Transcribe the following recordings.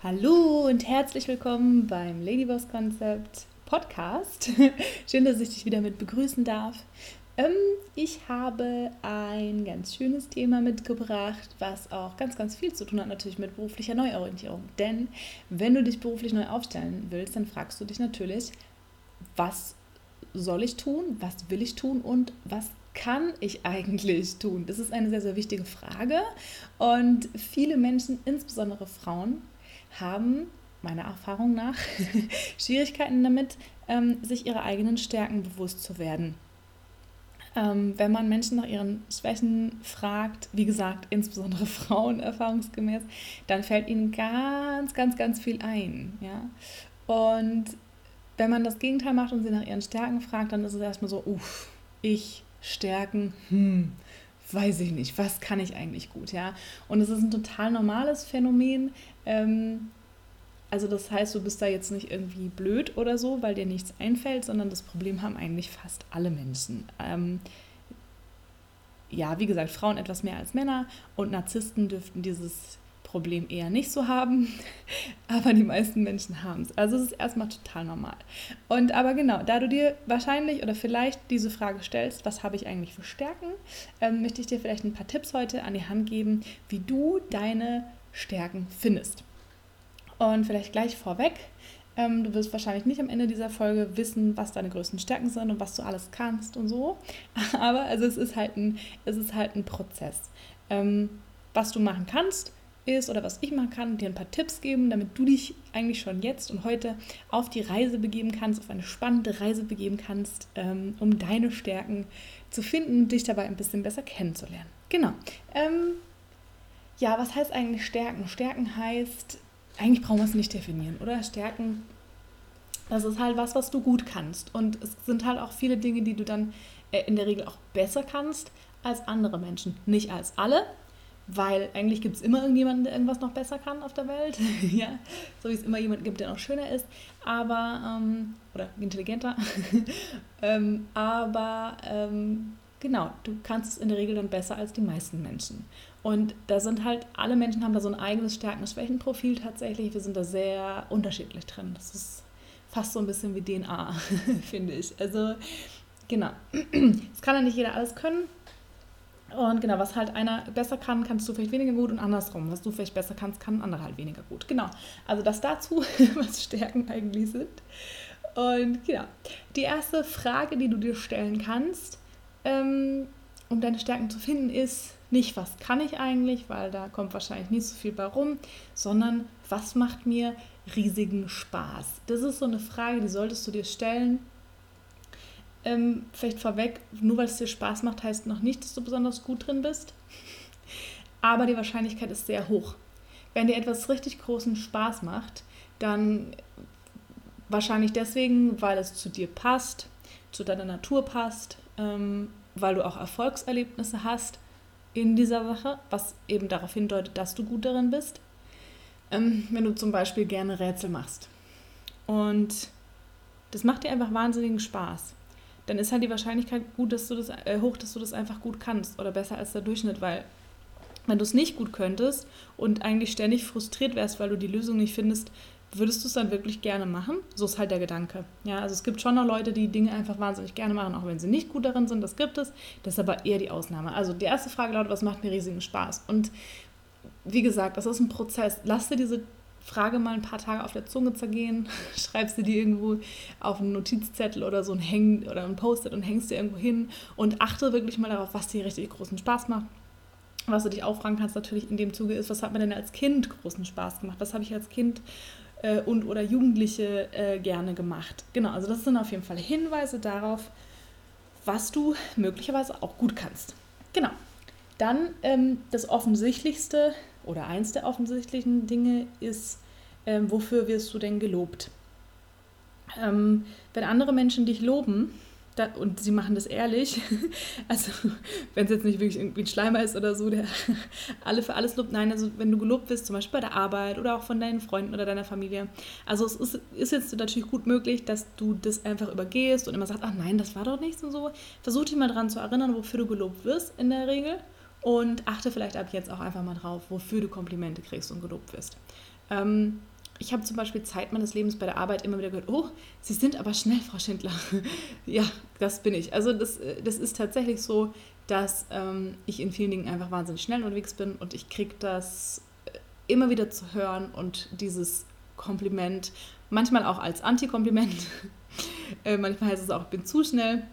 Hallo und herzlich willkommen beim Ladyboss Konzept Podcast. Schön, dass ich dich wieder mit begrüßen darf. Ähm, ich habe ein ganz schönes Thema mitgebracht, was auch ganz, ganz viel zu tun hat natürlich mit beruflicher Neuorientierung. Denn wenn du dich beruflich neu aufstellen willst, dann fragst du dich natürlich, was soll ich tun, was will ich tun und was kann ich eigentlich tun? Das ist eine sehr, sehr wichtige Frage. Und viele Menschen, insbesondere Frauen, haben meiner Erfahrung nach Schwierigkeiten damit, ähm, sich ihrer eigenen Stärken bewusst zu werden. Ähm, wenn man Menschen nach ihren Schwächen fragt, wie gesagt, insbesondere Frauen erfahrungsgemäß, dann fällt ihnen ganz, ganz, ganz viel ein. Ja? Und wenn man das Gegenteil macht und sie nach ihren Stärken fragt, dann ist es erstmal so, uff, ich, Stärken, hm, weiß ich nicht, was kann ich eigentlich gut, ja. Und es ist ein total normales Phänomen. Ähm, also das heißt, du bist da jetzt nicht irgendwie blöd oder so, weil dir nichts einfällt, sondern das Problem haben eigentlich fast alle Menschen. Ähm, ja, wie gesagt, Frauen etwas mehr als Männer und Narzissten dürften dieses Problem eher nicht so haben, aber die meisten Menschen haben es. Also es ist erstmal total normal. Und aber genau, da du dir wahrscheinlich oder vielleicht diese Frage stellst, was habe ich eigentlich für Stärken, ähm, möchte ich dir vielleicht ein paar Tipps heute an die Hand geben, wie du deine Stärken findest. Und vielleicht gleich vorweg, ähm, du wirst wahrscheinlich nicht am Ende dieser Folge wissen, was deine größten Stärken sind und was du alles kannst und so. Aber also es ist halt ein, es ist halt ein Prozess. Ähm, was du machen kannst, ist oder was ich machen kann, dir ein paar Tipps geben, damit du dich eigentlich schon jetzt und heute auf die Reise begeben kannst, auf eine spannende Reise begeben kannst, ähm, um deine Stärken zu finden und dich dabei ein bisschen besser kennenzulernen. Genau. Ähm, ja, was heißt eigentlich Stärken? Stärken heißt, eigentlich brauchen wir es nicht definieren, oder? Stärken, das ist halt was, was du gut kannst. Und es sind halt auch viele Dinge, die du dann äh, in der Regel auch besser kannst als andere Menschen. Nicht als alle, weil eigentlich gibt es immer irgendjemanden, der irgendwas noch besser kann auf der Welt. ja, so wie es immer jemanden gibt, der noch schöner ist, aber ähm, oder intelligenter. ähm, aber ähm, genau, du kannst es in der Regel dann besser als die meisten Menschen. Und da sind halt, alle Menschen haben da so ein eigenes Stärken- und Schwächenprofil tatsächlich. Wir sind da sehr unterschiedlich drin. Das ist fast so ein bisschen wie DNA, finde ich. Also, genau. Es kann ja nicht jeder alles können. Und genau, was halt einer besser kann, kannst du vielleicht weniger gut und andersrum. Was du vielleicht besser kannst, kann ein anderer halt weniger gut. Genau. Also das dazu, was Stärken eigentlich sind. Und genau. Die erste Frage, die du dir stellen kannst, ähm, um deine Stärken zu finden, ist nicht, was kann ich eigentlich, weil da kommt wahrscheinlich nicht so viel bei rum, sondern was macht mir riesigen Spaß? Das ist so eine Frage, die solltest du dir stellen, ähm, vielleicht vorweg, nur weil es dir Spaß macht, heißt noch nicht, dass du besonders gut drin bist. Aber die Wahrscheinlichkeit ist sehr hoch. Wenn dir etwas richtig großen Spaß macht, dann wahrscheinlich deswegen, weil es zu dir passt, zu deiner Natur passt, ähm, weil du auch Erfolgserlebnisse hast in dieser Sache, was eben darauf hindeutet, dass du gut darin bist. Ähm, wenn du zum Beispiel gerne Rätsel machst. Und das macht dir einfach wahnsinnigen Spaß dann ist halt die Wahrscheinlichkeit gut, dass du das äh, hoch, dass du das einfach gut kannst oder besser als der Durchschnitt, weil wenn du es nicht gut könntest und eigentlich ständig frustriert wärst, weil du die Lösung nicht findest, würdest du es dann wirklich gerne machen? So ist halt der Gedanke. Ja, also es gibt schon noch Leute, die Dinge einfach wahnsinnig gerne machen, auch wenn sie nicht gut darin sind. Das gibt es. Das ist aber eher die Ausnahme. Also die erste Frage lautet, was macht mir riesigen Spaß? Und wie gesagt, das ist ein Prozess. Lass dir diese Frage mal ein paar Tage auf der Zunge zergehen, schreibst du die irgendwo auf einen Notizzettel oder so ein Häng oder ein Post-it und hängst dir irgendwo hin und achte wirklich mal darauf, was dir richtig großen Spaß macht. Was du dich auch fragen kannst natürlich in dem Zuge ist, was hat mir denn als Kind großen Spaß gemacht? Was habe ich als Kind äh, und oder Jugendliche äh, gerne gemacht? Genau, also das sind auf jeden Fall Hinweise darauf, was du möglicherweise auch gut kannst. Genau. Dann ähm, das Offensichtlichste oder eins der offensichtlichen Dinge ist, ähm, wofür wirst du denn gelobt? Ähm, wenn andere Menschen dich loben, da, und sie machen das ehrlich, also wenn es jetzt nicht wirklich irgendwie ein Schleimer ist oder so, der alle für alles lobt, nein, also wenn du gelobt wirst, zum Beispiel bei der Arbeit oder auch von deinen Freunden oder deiner Familie, also es ist, ist jetzt natürlich gut möglich, dass du das einfach übergehst und immer sagst, ach nein, das war doch nichts und so. Versuch dich mal daran zu erinnern, wofür du gelobt wirst in der Regel und achte vielleicht ab jetzt auch einfach mal drauf, wofür du Komplimente kriegst und gelobt wirst. Ähm, ich habe zum Beispiel Zeit meines Lebens bei der Arbeit immer wieder gehört, oh, Sie sind aber schnell, Frau Schindler. ja, das bin ich. Also das, das ist tatsächlich so, dass ähm, ich in vielen Dingen einfach wahnsinnig schnell unterwegs bin und ich kriege das äh, immer wieder zu hören und dieses Kompliment, manchmal auch als Antikompliment. äh, manchmal heißt es auch, ich bin zu schnell.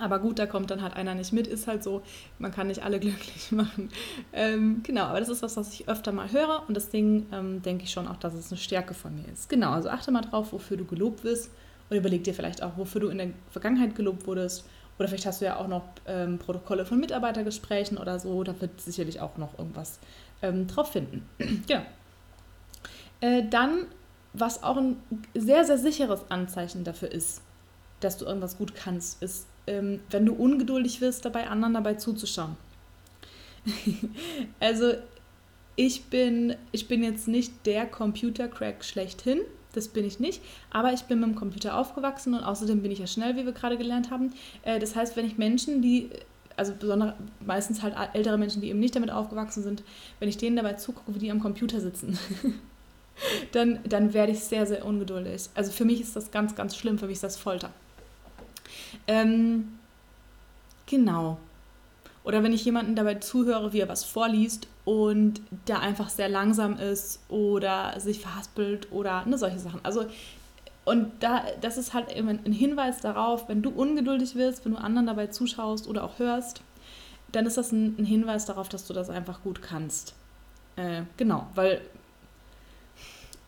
Aber gut, da kommt dann halt einer nicht mit, ist halt so. Man kann nicht alle glücklich machen. Ähm, genau, aber das ist was, was ich öfter mal höre und deswegen ähm, denke ich schon auch, dass es eine Stärke von mir ist. Genau, also achte mal drauf, wofür du gelobt wirst und überleg dir vielleicht auch, wofür du in der Vergangenheit gelobt wurdest. Oder vielleicht hast du ja auch noch ähm, Protokolle von Mitarbeitergesprächen oder so. Da wird sicherlich auch noch irgendwas ähm, drauf finden. genau. Äh, dann, was auch ein sehr, sehr sicheres Anzeichen dafür ist, dass du irgendwas gut kannst, ist ähm, wenn du ungeduldig wirst, dabei anderen dabei zuzuschauen. also ich bin, ich bin jetzt nicht der Computer-Crack schlechthin, das bin ich nicht, aber ich bin mit dem Computer aufgewachsen und außerdem bin ich ja schnell, wie wir gerade gelernt haben. Äh, das heißt, wenn ich Menschen, die, also besonders meistens halt ältere Menschen, die eben nicht damit aufgewachsen sind, wenn ich denen dabei zugucke, wie die am Computer sitzen, dann, dann werde ich sehr, sehr ungeduldig. Also für mich ist das ganz, ganz schlimm, für mich ist das Folter. Ähm, genau. Oder wenn ich jemanden dabei zuhöre, wie er was vorliest und der einfach sehr langsam ist oder sich verhaspelt oder ne, solche Sachen. Also, und da, das ist halt eben ein Hinweis darauf, wenn du ungeduldig wirst, wenn du anderen dabei zuschaust oder auch hörst, dann ist das ein, ein Hinweis darauf, dass du das einfach gut kannst. Äh, genau, weil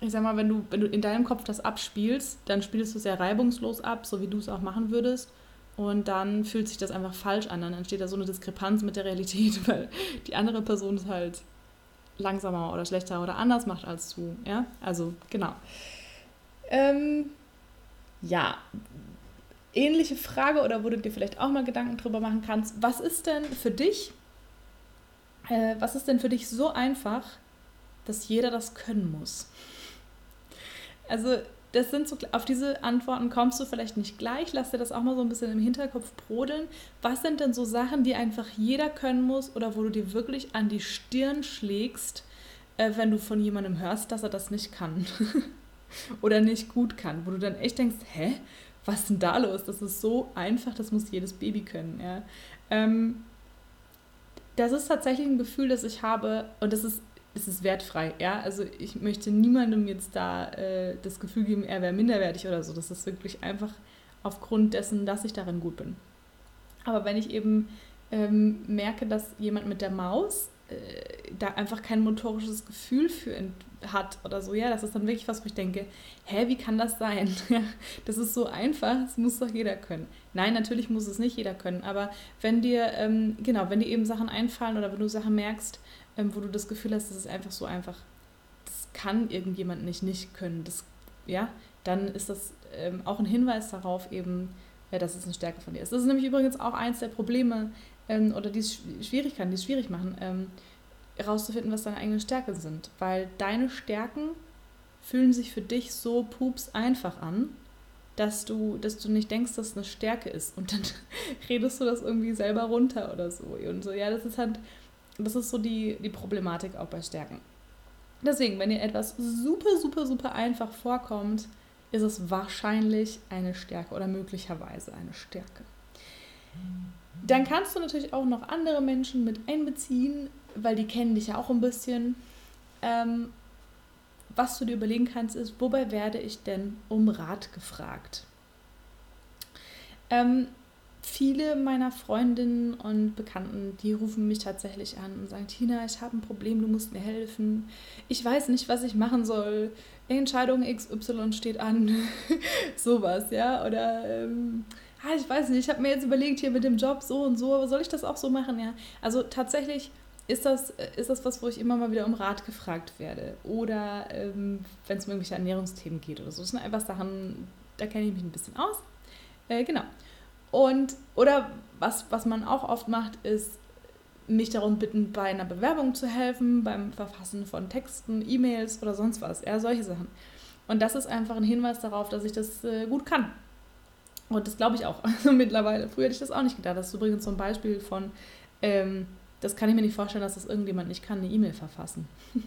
ich sag mal, wenn du, wenn du in deinem Kopf das abspielst, dann spielst du sehr reibungslos ab, so wie du es auch machen würdest. Und dann fühlt sich das einfach falsch an. Dann entsteht da so eine Diskrepanz mit der Realität, weil die andere Person es halt langsamer oder schlechter oder anders macht als du. Ja, also genau. Ähm, ja, ähnliche Frage oder wo du dir vielleicht auch mal Gedanken drüber machen kannst. Was ist denn für dich, äh, was ist denn für dich so einfach, dass jeder das können muss? Also das sind so, auf diese Antworten kommst du vielleicht nicht gleich. Lass dir das auch mal so ein bisschen im Hinterkopf brodeln. Was sind denn so Sachen, die einfach jeder können muss oder wo du dir wirklich an die Stirn schlägst, äh, wenn du von jemandem hörst, dass er das nicht kann oder nicht gut kann, wo du dann echt denkst, hä, was ist denn da los? Das ist so einfach, das muss jedes Baby können. Ja? Ähm, das ist tatsächlich ein Gefühl, das ich habe und das ist es ist wertfrei. Ja? Also ich möchte niemandem jetzt da äh, das Gefühl geben, er wäre minderwertig oder so. Das ist wirklich einfach aufgrund dessen, dass ich darin gut bin. Aber wenn ich eben ähm, merke, dass jemand mit der Maus äh, da einfach kein motorisches Gefühl für hat oder so, ja, das ist dann wirklich was, wo ich denke, hä, wie kann das sein? das ist so einfach, das muss doch jeder können. Nein, natürlich muss es nicht jeder können, aber wenn dir, ähm, genau, wenn dir eben Sachen einfallen oder wenn du Sachen merkst, ähm, wo du das Gefühl hast, das ist einfach so einfach, das kann irgendjemand nicht nicht können, das, ja, dann ist das ähm, auch ein Hinweis darauf eben, ja, dass es eine Stärke von dir ist. Das ist nämlich übrigens auch eins der Probleme ähm, oder die Schwierigkeiten, die es schwierig machen, ähm, herauszufinden, was deine eigenen Stärken sind. Weil deine Stärken fühlen sich für dich so pups einfach an, dass du, dass du nicht denkst, dass es eine Stärke ist. Und dann redest du das irgendwie selber runter oder so. Und so, ja, das ist halt, das ist so die, die Problematik auch bei Stärken. Deswegen, wenn dir etwas super, super, super einfach vorkommt, ist es wahrscheinlich eine Stärke oder möglicherweise eine Stärke. Dann kannst du natürlich auch noch andere Menschen mit einbeziehen, weil die kennen dich ja auch ein bisschen. Ähm, was du dir überlegen kannst, ist, wobei werde ich denn um Rat gefragt? Ähm, viele meiner Freundinnen und Bekannten, die rufen mich tatsächlich an und sagen, Tina, ich habe ein Problem, du musst mir helfen. Ich weiß nicht, was ich machen soll. Entscheidung XY steht an. Sowas, ja. Oder ähm, ah, ich weiß nicht, ich habe mir jetzt überlegt, hier mit dem Job so und so, soll ich das auch so machen? Ja. Also tatsächlich ist das, ist das was, wo ich immer mal wieder um Rat gefragt werde. Oder ähm, wenn es um irgendwelche Ernährungsthemen geht oder so. Das sind einfach Sachen, da kenne ich mich ein bisschen aus. Äh, genau. Und, oder was, was man auch oft macht, ist mich darum bitten, bei einer Bewerbung zu helfen, beim Verfassen von Texten, E-Mails oder sonst was. Ja, solche Sachen. Und das ist einfach ein Hinweis darauf, dass ich das äh, gut kann. Und das glaube ich auch also mittlerweile. Früher hätte ich das auch nicht gedacht. Das ist übrigens so ein Beispiel von, ähm, das kann ich mir nicht vorstellen, dass das irgendjemand nicht kann, eine E-Mail verfassen.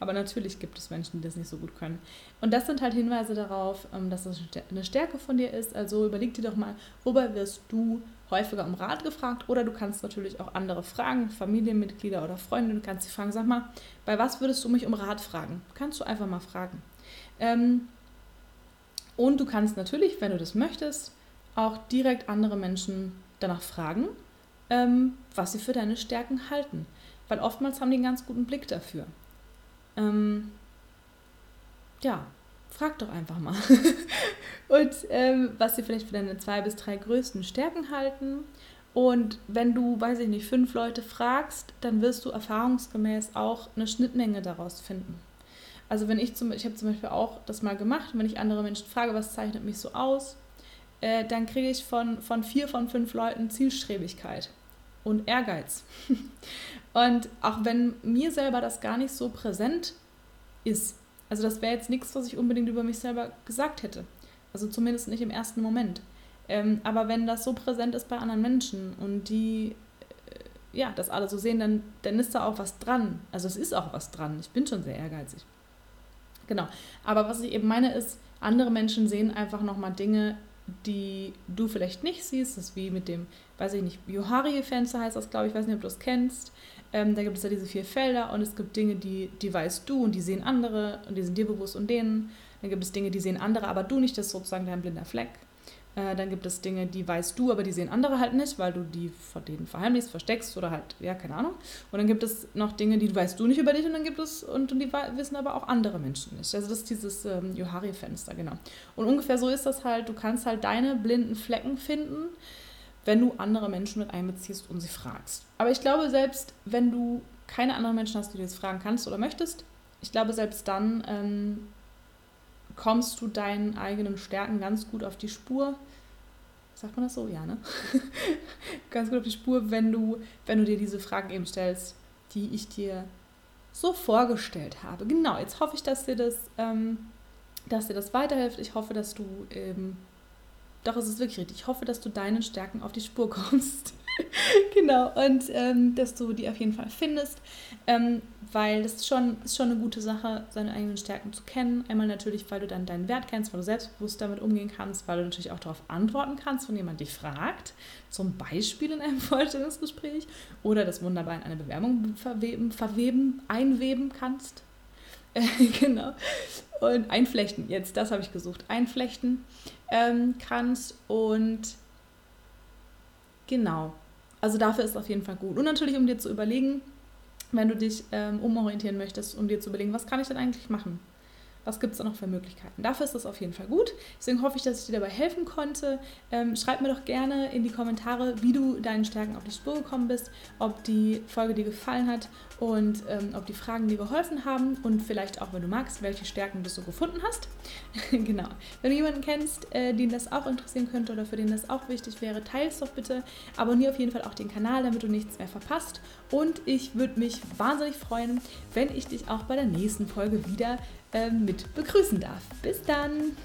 Aber natürlich gibt es Menschen, die das nicht so gut können. Und das sind halt Hinweise darauf, ähm, dass das eine Stärke von dir ist. Also überleg dir doch mal, wobei wirst du häufiger um Rat gefragt oder du kannst natürlich auch andere fragen, Familienmitglieder oder Freunde, du kannst sie fragen, sag mal, bei was würdest du mich um Rat fragen? Kannst du einfach mal fragen. Ähm, und du kannst natürlich, wenn du das möchtest, auch direkt andere Menschen danach fragen, ähm, was sie für deine Stärken halten. Weil oftmals haben die einen ganz guten Blick dafür. Ähm, ja, frag doch einfach mal. und ähm, was sie vielleicht für deine zwei bis drei größten Stärken halten. Und wenn du, weiß ich nicht, fünf Leute fragst, dann wirst du erfahrungsgemäß auch eine Schnittmenge daraus finden. Also wenn ich zum, ich habe zum Beispiel auch das mal gemacht, wenn ich andere Menschen frage, was zeichnet mich so aus, äh, dann kriege ich von, von vier von fünf Leuten Zielstrebigkeit und Ehrgeiz. und auch wenn mir selber das gar nicht so präsent ist, also das wäre jetzt nichts, was ich unbedingt über mich selber gesagt hätte. Also zumindest nicht im ersten Moment. Ähm, aber wenn das so präsent ist bei anderen Menschen und die äh, ja, das alle so sehen, dann, dann ist da auch was dran. Also es ist auch was dran. Ich bin schon sehr ehrgeizig. Genau. Aber was ich eben meine ist, andere Menschen sehen einfach nochmal Dinge, die du vielleicht nicht siehst. Das ist wie mit dem, weiß ich nicht, Johari-Fenster heißt das, glaube ich, weiß nicht, ob du das kennst. Ähm, da gibt es ja diese vier Felder und es gibt Dinge, die, die weißt du und die sehen andere und die sind dir bewusst und denen. Dann gibt es Dinge, die sehen andere, aber du nicht, das ist sozusagen dein blinder Fleck. Äh, dann gibt es Dinge, die weißt du, aber die sehen andere halt nicht, weil du die vor denen verheimlichst, versteckst oder halt, ja, keine Ahnung. Und dann gibt es noch Dinge, die weißt du nicht über dich und dann gibt es, und, und die wissen aber auch andere Menschen nicht. Also das ist dieses ähm, Johari-Fenster, genau. Und ungefähr so ist das halt, du kannst halt deine blinden Flecken finden, wenn du andere Menschen mit einbeziehst und sie fragst. Aber ich glaube, selbst wenn du keine anderen Menschen hast, die du jetzt fragen kannst oder möchtest, ich glaube, selbst dann ähm, kommst du deinen eigenen Stärken ganz gut auf die Spur. Sagt man das so? Ja, ne? ganz gut auf die Spur, wenn du, wenn du dir diese Fragen eben stellst, die ich dir so vorgestellt habe. Genau, jetzt hoffe ich, dass dir das, ähm, dass dir das weiterhilft. Ich hoffe, dass du, ähm, doch es ist wirklich richtig, ich hoffe, dass du deinen Stärken auf die Spur kommst. genau, und ähm, dass du die auf jeden Fall findest, ähm, weil das ist schon, ist schon eine gute Sache, seine eigenen Stärken zu kennen. Einmal natürlich, weil du dann deinen Wert kennst, weil du selbstbewusst damit umgehen kannst, weil du natürlich auch darauf antworten kannst, wenn jemand dich fragt, zum Beispiel in einem Vorstellungsgespräch oder das wunderbar in eine Bewerbung verweben, verweben einweben kannst. genau. Und einflechten, jetzt, das habe ich gesucht, einflechten ähm, kannst und genau, also dafür ist es auf jeden Fall gut. Und natürlich, um dir zu überlegen, wenn du dich ähm, umorientieren möchtest, um dir zu überlegen, was kann ich denn eigentlich machen? Was gibt es da noch für Möglichkeiten? Dafür ist das auf jeden Fall gut. Deswegen hoffe ich, dass ich dir dabei helfen konnte. Ähm, schreib mir doch gerne in die Kommentare, wie du deinen Stärken auf die Spur gekommen bist, ob die Folge dir gefallen hat und ähm, ob die Fragen dir geholfen haben und vielleicht auch, wenn du magst, welche Stärken du so gefunden hast. genau. Wenn du jemanden kennst, äh, den das auch interessieren könnte oder für den das auch wichtig wäre, teile es doch bitte. Abonniere auf jeden Fall auch den Kanal, damit du nichts mehr verpasst. Und ich würde mich wahnsinnig freuen, wenn ich dich auch bei der nächsten Folge wieder mit begrüßen darf. Bis dann!